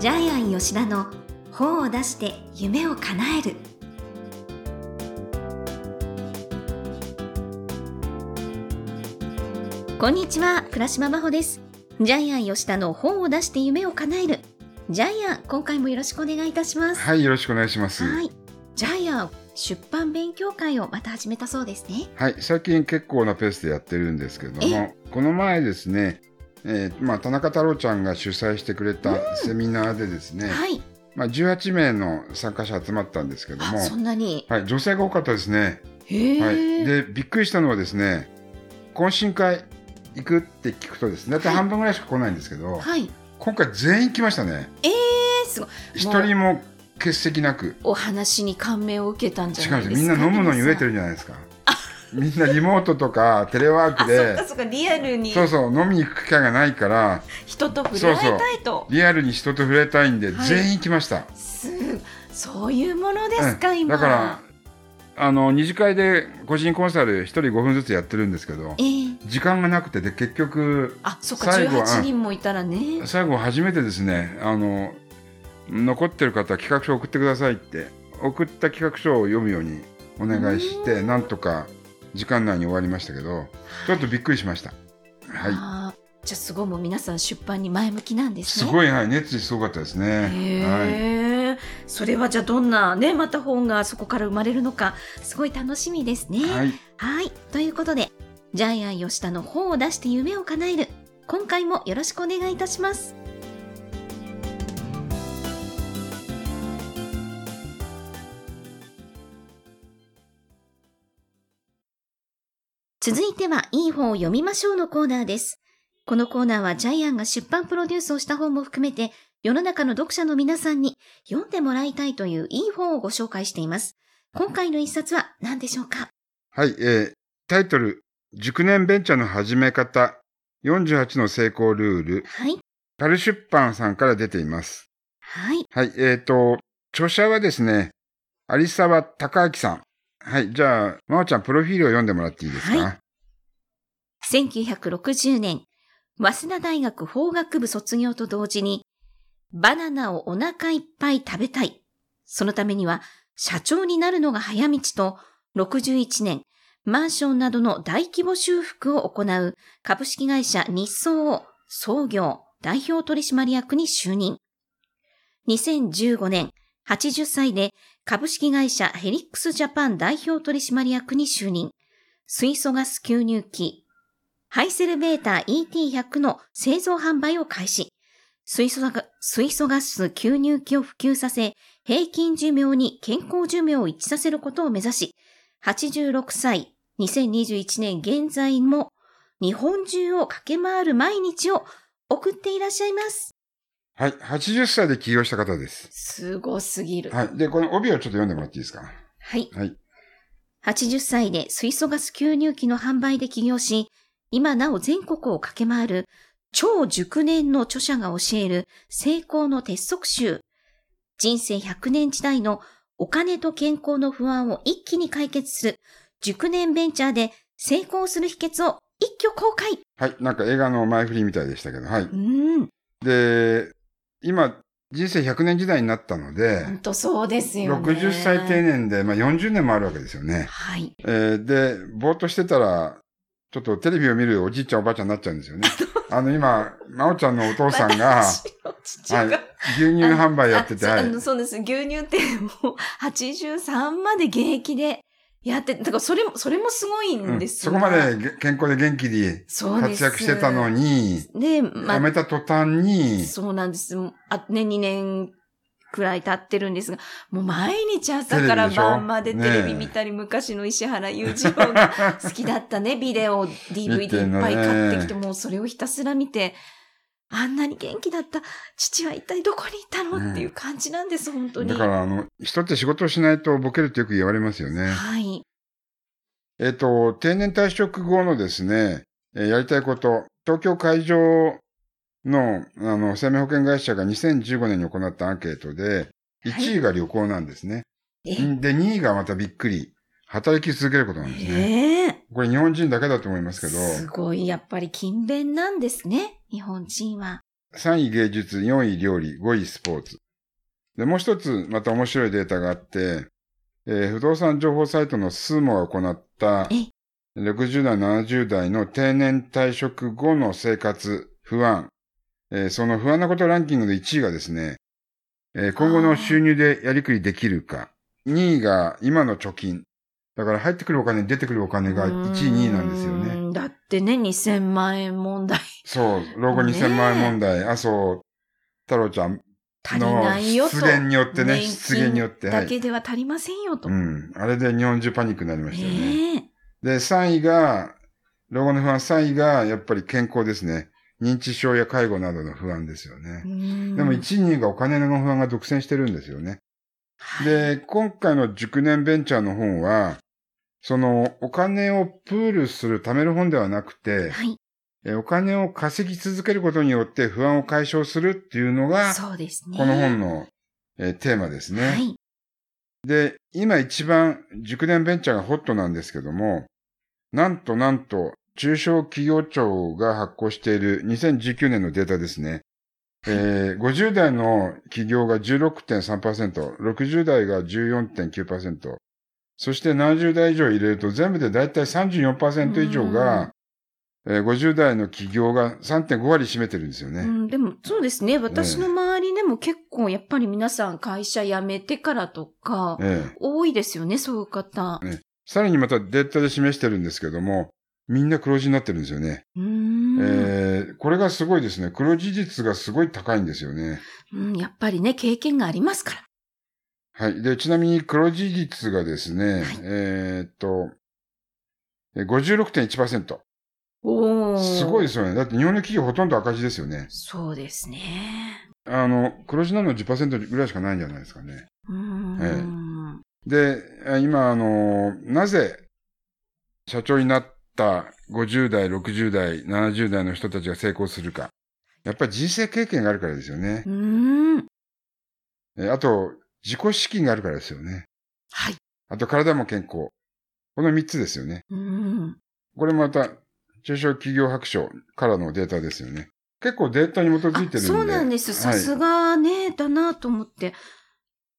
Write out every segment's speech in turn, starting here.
ジャイアン吉田の本を出して夢を叶える。こんにちは倉島真帆です。ジャイアン吉田の本を出して夢を叶える。ジャイアン今回もよろしくお願いいたします。はい、よろしくお願いします。ははい、いジャイアン出版勉強会をまた始めたそうですね。最近結構なペースでやってるんですけども、この前ですね、えーまあ、田中太郎ちゃんが主催してくれたセミナーでですね、はい。まあ、18名の参加者集まったんですけども、あそんなに？はい、女性が多かったですね。はい、で、びっくりしたのはですね、懇親会行くって聞くとですね、大体半分ぐらいしか来ないんですけど、はい。今回全員来ましたね。えー、すごい。一人も欠席なく。お話に感銘を受けたんじゃ違ないですかみんな飲むのに飢えてるんじゃないですか。みんなリモートとかテレワークあそかそっかリアルに。そうそう飲みに行く機会がないから。人と触れ合いたいと。リアルに人と触れたいんで、はい。全員来ました。すそういうものですか、うん。今。だからあの二次会で個人コンサル一人5分ずつやってるんですけどえー、時間がなくてで結局あそっか最後は18人もいたらね。最後初めてですねあの残ってる方は企画書を送ってくださいって送った企画書を読むようにお願いしてなんとか時間内に終わりましたけどちょっとびっくりしました。はいあーじゃあすごいもう皆さん出版に前向きなんですねすごい、はい、熱意すごかったですね。はい。へえ、それはじゃあどんなねまた本がそこから生まれるのかすごい楽しみですね。はい。はい。ということで、ジャイアン吉田の本を出して夢を叶える。今回もよろしくお願いいたします。続いては、いい本を読みましょうのコーナーです。このコーナーはジャイアンが出版プロデュースをした本も含めて、世の中の読者の皆さんに読んでもらいたいといういい本をご紹介しています。今回の一冊は何でしょうか？はい。えータイトル、熟年ベンチャーの始め方、48の成功ルール、はい。パル出版さんから出ています。はい。はい。えっ、と、著者はですね、有沢隆明さん。はい。じゃあ、まおちゃん、プロフィールを読んでもらっていいですか、は1960年、早稲田大学法学部卒業と同時に、バナナをお腹いっぱい食べたい。そのためには、社長になるのが早道と、61年、マンションなどの大規模修復を行う株式会社日総を創業代表取締役に就任。2015年、80歳で株式会社ヘリックスジャパン代表取締役に就任。水素ガス吸入器、ハイセルベータ ET100 の製造販売を開始。水素ガ水素ガス吸入器を普及させ、平均寿命に健康寿命を一致させることを目指し、86歳、2021年現在も日本中を駆け回る毎日を送っていらっしゃいます。はい。80歳で起業した方です。すごすぎる。はい。で、この帯をちょっと読んでもらっていいですか？はい。はい。80歳で水素ガス吸入器の販売で起業し、今なお全国を駆け回る超熟年の著者が教える成功の鉄則集。人生100年時代のお金と健康の不安を一気に解決する熟年ベンチャーで成功する秘訣を一挙公開。はい。なんか映画の前振りみたいでしたけど、はい。うん。で、今、人生100年時代になったので、本当そうですよね。60歳定年で、まあ、40年もあるわけですよね。はい。えーで、ぼーっとしてたら、ちょっとテレビを見るおじいちゃんおばあちゃんになっちゃうんですよね。あの、今、まおちゃんのお父さんが、はい、牛乳販売やってて、はいあそうあの。そうです。牛乳っても う83まで現役でやって、だからそれも、それもすごいうんんですよそこまでげ健康で元気です活躍してたのに、で、ま辞めた途端に、そうなんです。あ、ね、2年くらい経ってるんですが、もう毎日朝から晩までテレビ見たり、昔の石原裕次郎が好きだったね、ビデオ、DVD いっぱい買ってきて、もうそれをひたすら見て、あんなに元気だった父は一体どこに行ったの、うんっていう感じなんです、本当に。だから、あの、人って仕事をしないとボケるってよく言われますよね。はい。えっ、と、定年退職後のですね、えーやりたいこと、東京会場の、あの、生命保険会社が2015年に行ったアンケートで、1位が旅行なんですね。え、で、2位がまたびっくり、働き続けることなんですね。ええこれ日本人だけだと思いますけど、すごい、やっぱり勤勉なんですね、日本人は。3位芸術、4位料理、5位スポーツ。で、もう一つ、また面白いデータがあって、えー不動産情報サイトのスーモが行ったえ、60代、70代の定年退職後の生活、不安。えーその不安なことランキングで1位がですね、えー今後の収入でやりくりできるか。2位が今の貯金。だから入ってくるお金、出てくるお金が1位、2位なんですよね。ね。だってね、2000万円問題そう、老後2000万円問題、麻生太郎ちゃん足りのないよと。出現によってね、年出現によって、だけでは足りませんよと。うん。あれで日本中パニックになりましたよね。ねえ。で、3位が、老後の不安3位が、やっぱり健康ですね。認知症や介護などの不安ですよね。ででも1位、2位がお金の不安が独占してるんですよね。はい、で、今回の熟年ベンチャーの本は、そのお金をプールする、貯める本ではなくて、はい。えお金を稼ぎ続けることによって不安を解消するっていうのが、そうですね。この本の、えーテーマですね。はい。で、今一番熟年ベンチャーがホットなんですけども、なんとなんと、中小企業庁が発行している2019年のデータですね。えー50代の企業が16.3%、60代が14.9%、そして70代以上入れると全部でだいたい34%以上が、えー50代の企業が3.5割占めてるんですよね。うん、でもそうですね。私の周りでも結構やっぱり皆さん会社辞めてからとか、ええ多いですよね、そういう方。さらにまたデータで示してるんですけども、みんな黒字になってるんですよね。えーこれがすごいですね。黒字率がすごい高いんですよね。うん。やっぱりね、経験がありますから。はい。で、ちなみに黒字率がですね、はいえーっと、えー56.1%。おーすごいですよね。だって日本の企業ほとんど赤字ですよね。そうですね。あの、黒字なの10%ぐらいしかないんじゃないですかね。うーん。で、え今、あの、なぜ社長になった50代、60代、70代の人たちが成功するか。やっぱり人生経験があるからですよねう。ーん。えあと、自己資金があるからですよね。はい。あと、体も健康。この3つですよね。うーん。これまた、中小企業白書からのデータですよね。結構データに基づいてるんで。あそうなんです。さすがね、だなと思って、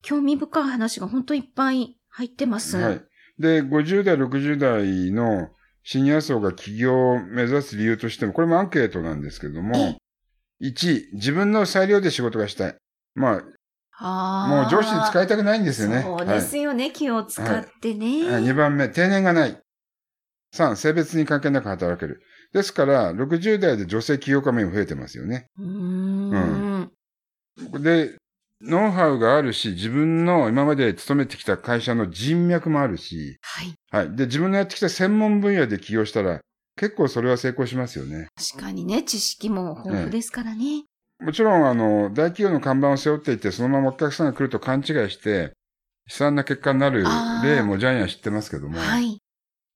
興味深い話が本当いっぱい入ってます。はい。はい。で、50代、60代のシニア層が起業を目指す理由としても、これもアンケートなんですけども、1、自分の裁量で仕事がしたい。まあ、もう上司に使いたくないんですよね。そうですよね、気を使ってね。はい、2番目、定年がない。3、性別に関係なく働ける。ですから、60代で女性起業家も増えてますよね。うーん。で、ノウハウがあるし、自分の今まで勤めてきた会社の人脈もあるし、はい。はい。で、自分のやってきた専門分野で起業したら、結構それは成功しますよね。確かにね、知識も豊富ですからね。もちろん、あの、大企業の看板を背負っていて、そのままお客さんが来ると勘違いして、悲惨な結果になる例もジャイアン知ってますけども、はい。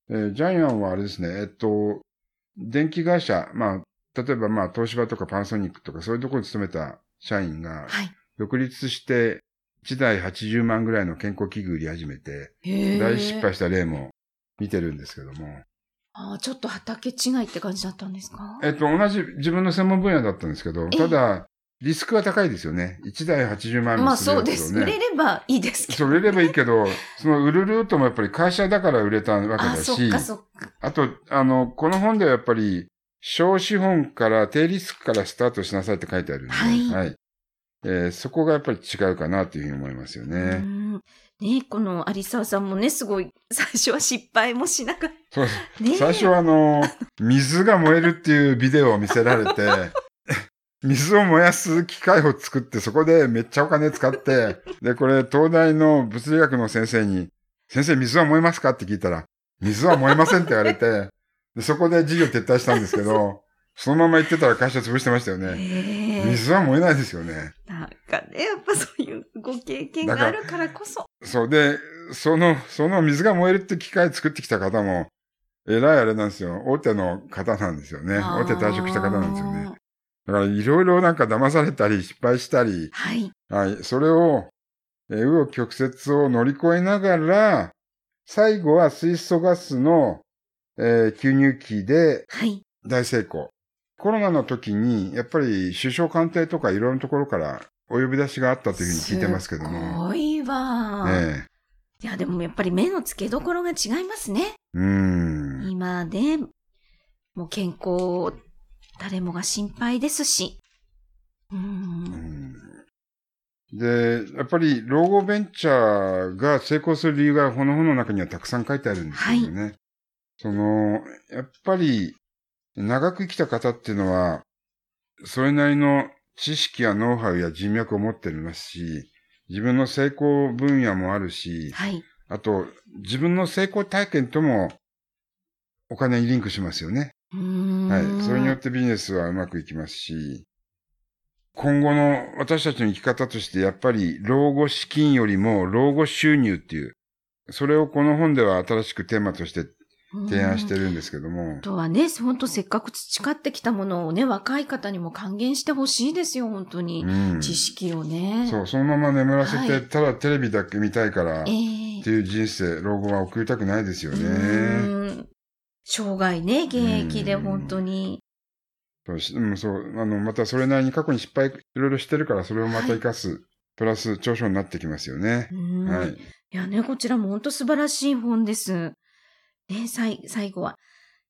えージャイアンはあれですね、えっと、電気会社、まあ、例えばまあ、東芝とかパナソニックとかそういうところに勤めた社員が、はい。独立して、1台80万ぐらいの健康器具売り始めて、大失敗した例も見てるんですけども。あーちょっと畑違いって感じだったんですか？えっと、同じ自分の専門分野だったんですけど、えただ、リスクは高いですよね。1台80万まあするそうです。売れればいいですけど。そう、売れればいいけど、その売るルートもやっぱり会社だから売れたわけだあ、そっし、かそっか。あと、あの、この本ではやっぱり、小資本から低リスクからスタートしなさいって書いてあるんで、はいえーそこがやっぱり違うかなというふうに思いますようね。んねこの有沢さんもね、すごい、最初は失敗もしながら。そうですね最初はあの、水が燃えるっていうビデオを見せられて、水を燃やす機械を作って、そこでめっちゃお金使って、で、これ、東大の物理学の先生に、先生、水は燃えますかって聞いたら、水は燃えませんって言われて、でそこで授業撤退したんですけど、そのまま行ってたら会社潰してましたよね。水は燃えないですよね。かね、やっぱそういうご経験があるからこそ。そうで、その、その水が燃えるって機械作ってきた方も、えらいあれなんですよ。大手の方なんですよね。大手退職した方なんですよね。だからいろいろなんか騙されたり失敗したり、はい。はい、それを、えー、紆余曲折を乗り越えながら、最後は水素ガスの、えー吸入器ではい。大成功。コロナの時に、やっぱり首相官邸とかいろんなところからお呼び出しがあったというふうに聞いてますけどすも。ごいわ、えいや、でもやっぱり目の付けどころが違いますね。えうん。今で、もう健康、誰もが心配ですし。う。うんんで、やっぱり老後ベンチャーが成功する理由がこの本の中にはたくさん書いてあるんですけどね。その、やっぱり長く生きた方っていうのは、それなりの知識やノウハウや人脈を持っていますし、自分の成功分野もあるし、はい。あと、自分の成功体験ともお金にリンクしますよね。はい。それによってビジネスはうまくいきますし、今後の私たちの生き方として、やっぱり老後資金よりも老後収入っていう、それをこの本では新しくテーマとして提案してるんですけどもあ、とはね、本当せっかく培ってきたものをね、若い方にも還元してほしいですよ、本当に。うん。知識をね。そう、そのまま眠らせて、はいただテレビだけ見たいから、っええていう人生、老後は送りたくないですようね。ーん生涯ね、現役でうん本当に。そうしうん、そう、あの、またそれなりに過去に失敗いろいろしてるから、それをまた活かす、プラス長所になってきますよねう。んはい。いやね、こちらも本当素晴らしい本です。ね、さい最後は、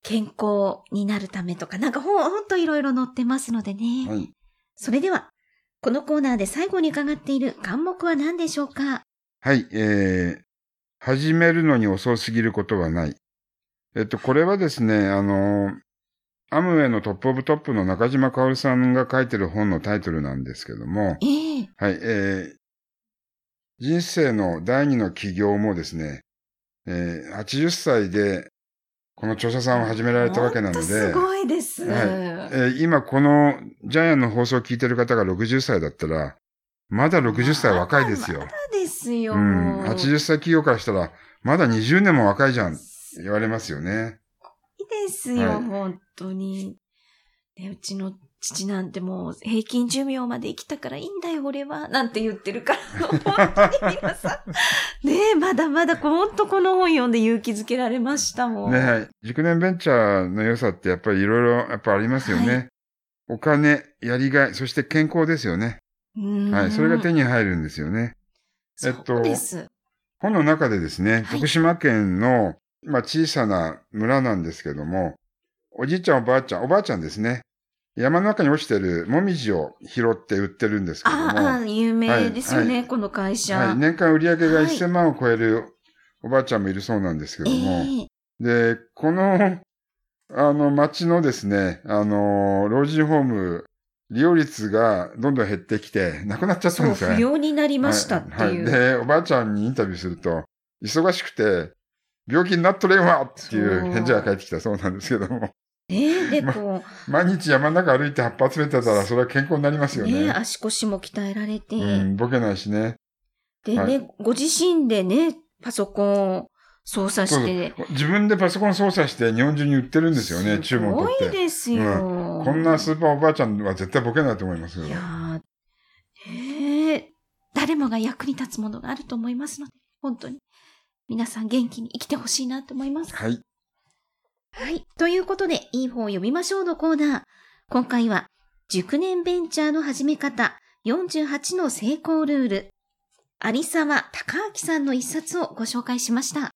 健康になるためとか、なんかほんほんといろいろ載ってますのでね。はい。それでは、このコーナーで最後に伺っている項目は何でしょうか？はい、えー、始めるのに遅すぎることはない。えっと、これはですね、あの、アムウェイのトップオブトップの中島薫さんが書いてる本のタイトルなんですけども、ええはい、えー、人生の第二の起業もですね、えー、80歳で、この著者さんを始められたわけなので、すごいです。はいえー今このジャイアンの放送を聞いてる方が60歳だったら、まだ60歳若いですよ。まだですよ。うん。80歳企業からしたら、まだ20年も若いじゃん、言われますよね。いいですよ、はい本当に。ね、うちの父なんてもう平均寿命まで生きたからいいんだよ、俺は。なんて言ってるから、本当に皆さん。ねえ、まだまだ、本当この本読んで勇気づけられましたもん。ねはい。熟年ベンチャーの良さってやっぱりいろいろやっぱありますよね。はお金、やりがい、そして健康ですよね。うんはい。それが手に入るんですよね。えっと。本の中でですね、はい徳島県の、まあ、小さな村なんですけども、おじいちゃんおばあちゃん、おばあちゃんですね。山の中に落ちてるもみじを拾って売ってるんですけども、ああ、有名ですよね、はいこの会社。はい、年間売り上げがはい。1000万を超えるおばあちゃんもいるそうなんですけども、ええ。で、この、あの、町のですね、あの、老人ホーム、利用率がどんどん減ってきて、なくなっちゃったんですよね。不要になりましたってはいいう。はいで、おばあちゃんにインタビューすると、忙しくて、病気になっとれんわっていう。返事が返ってきたそうなんですけども、ねえ、で、まこ毎日山の中歩いて葉っぱ集めてたら、それは健康になりますう、よね。ねえ、足腰も鍛えられて、うん、ボケないしね。でね、はいご自身でね、パソコンを操作して、そう自分でパソコン操作して日本中に売ってるんですよね、注文取すごいって。ですよ。こんなスーパーおばあちゃんは絶対ボケないと思いますけどいやーへえ、誰もが役に立つものがあると思いますので、本当に。皆さん元気に生きてほしいなと思います。はい。はい。ということで、いい本を読みましょうのコーナー。今回は、熟年ベンチャーの始め方、48の成功ルール。有沢隆明さんの一冊をご紹介しました。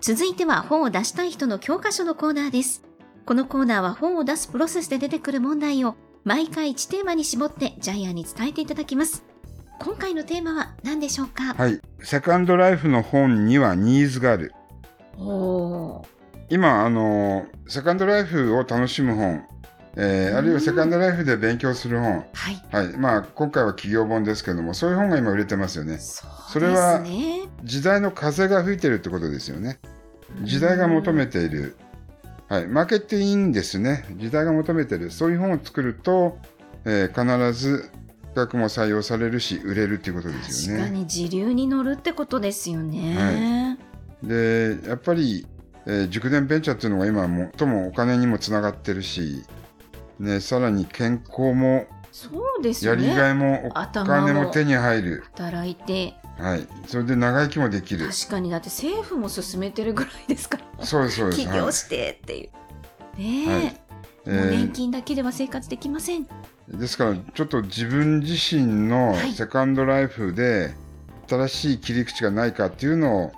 続いては本を出したい人の教科書のコーナーです。このコーナーは本を出すプロセスで出てくる問題を毎回1テーマに絞ってジャイアンに伝えていただきます。今回のテーマは何でしょうか、はい。セカンドライフの本にはニーズがある。おー今、あの、セカンドライフを楽しむ本、えーあるいはセカンドライフで勉強する本。はい。はい。まあ、今回は企業本ですけども、そういう本が今売れてますよね。そうそれは。時代の風が吹いてるってことですよね。時代が求めている。はい。負けていいんですね。時代が求めてる。そういう本を作ると、えー必ず資格も採用されるし、売れるっていうことですよね。確かに時流に乗るってことですよね。で、やっぱり、えー熟年ベンチャーっていうのが今最もお金にもつながってるし、ね、さらに健康もそうですね。りがいもお頭金もも手に入る。働いて、はい。それで長生きもできる。確かにだって政府も進めてるぐらいですから。そうです、そうです。起業してっていう。ねえ、はいえもう年ー金だけでは生活できません。ですから、ちょっと自分自身のはいセカンドライフで、新しい切り口がないかっていうのを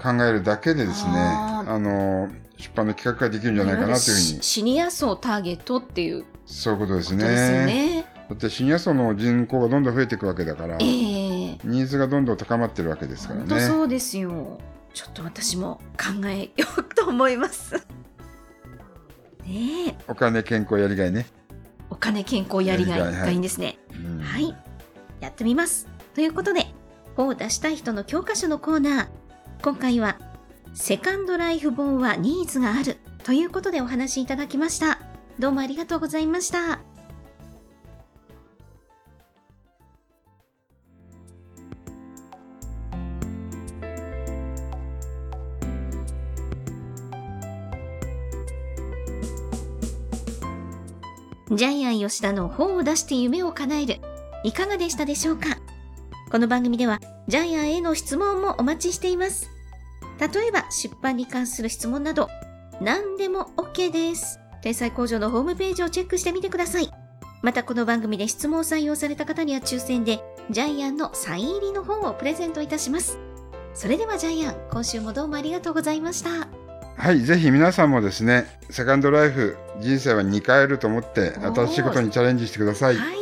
考えるだけでですね、あの、出版の企画ができるんじゃないかなというふうに、シシニア層ターゲットっていうこそういうことですとですよね。ね。だってシニア層の人口がどんどん増えていくわけだから、ええニーズがどんどん高まってるわけですからね。本当そうですよ。ちょっと私も考えようと思います。ねえ、お金、健康、やりがいね。お金健康やりがいがいはいんですね。うんはい。やってみます。ということで、本を出したい人の教科書のコーナー。今回は、セカンドライフ本はニーズがあるということでお話しいただきました。どうもありがとうございました。ジャイアン吉田の本を出して夢を叶える。いかがでしたでしょうか？この番組ではジャイアンへの質問もお待ちしています。例えば出版に関する質問など何でも OK です。天才工場のホームページをチェックしてみてください。またこの番組で質問を採用された方には抽選でジャイアンのサイン入りの本をプレゼントいたします。それではジャイアン、今週もどうもありがとうございました。はい、ぜひ皆さんもですね、セカンドライフ、人生は2回あると思って、新しいことにチャレンジしてください。はい。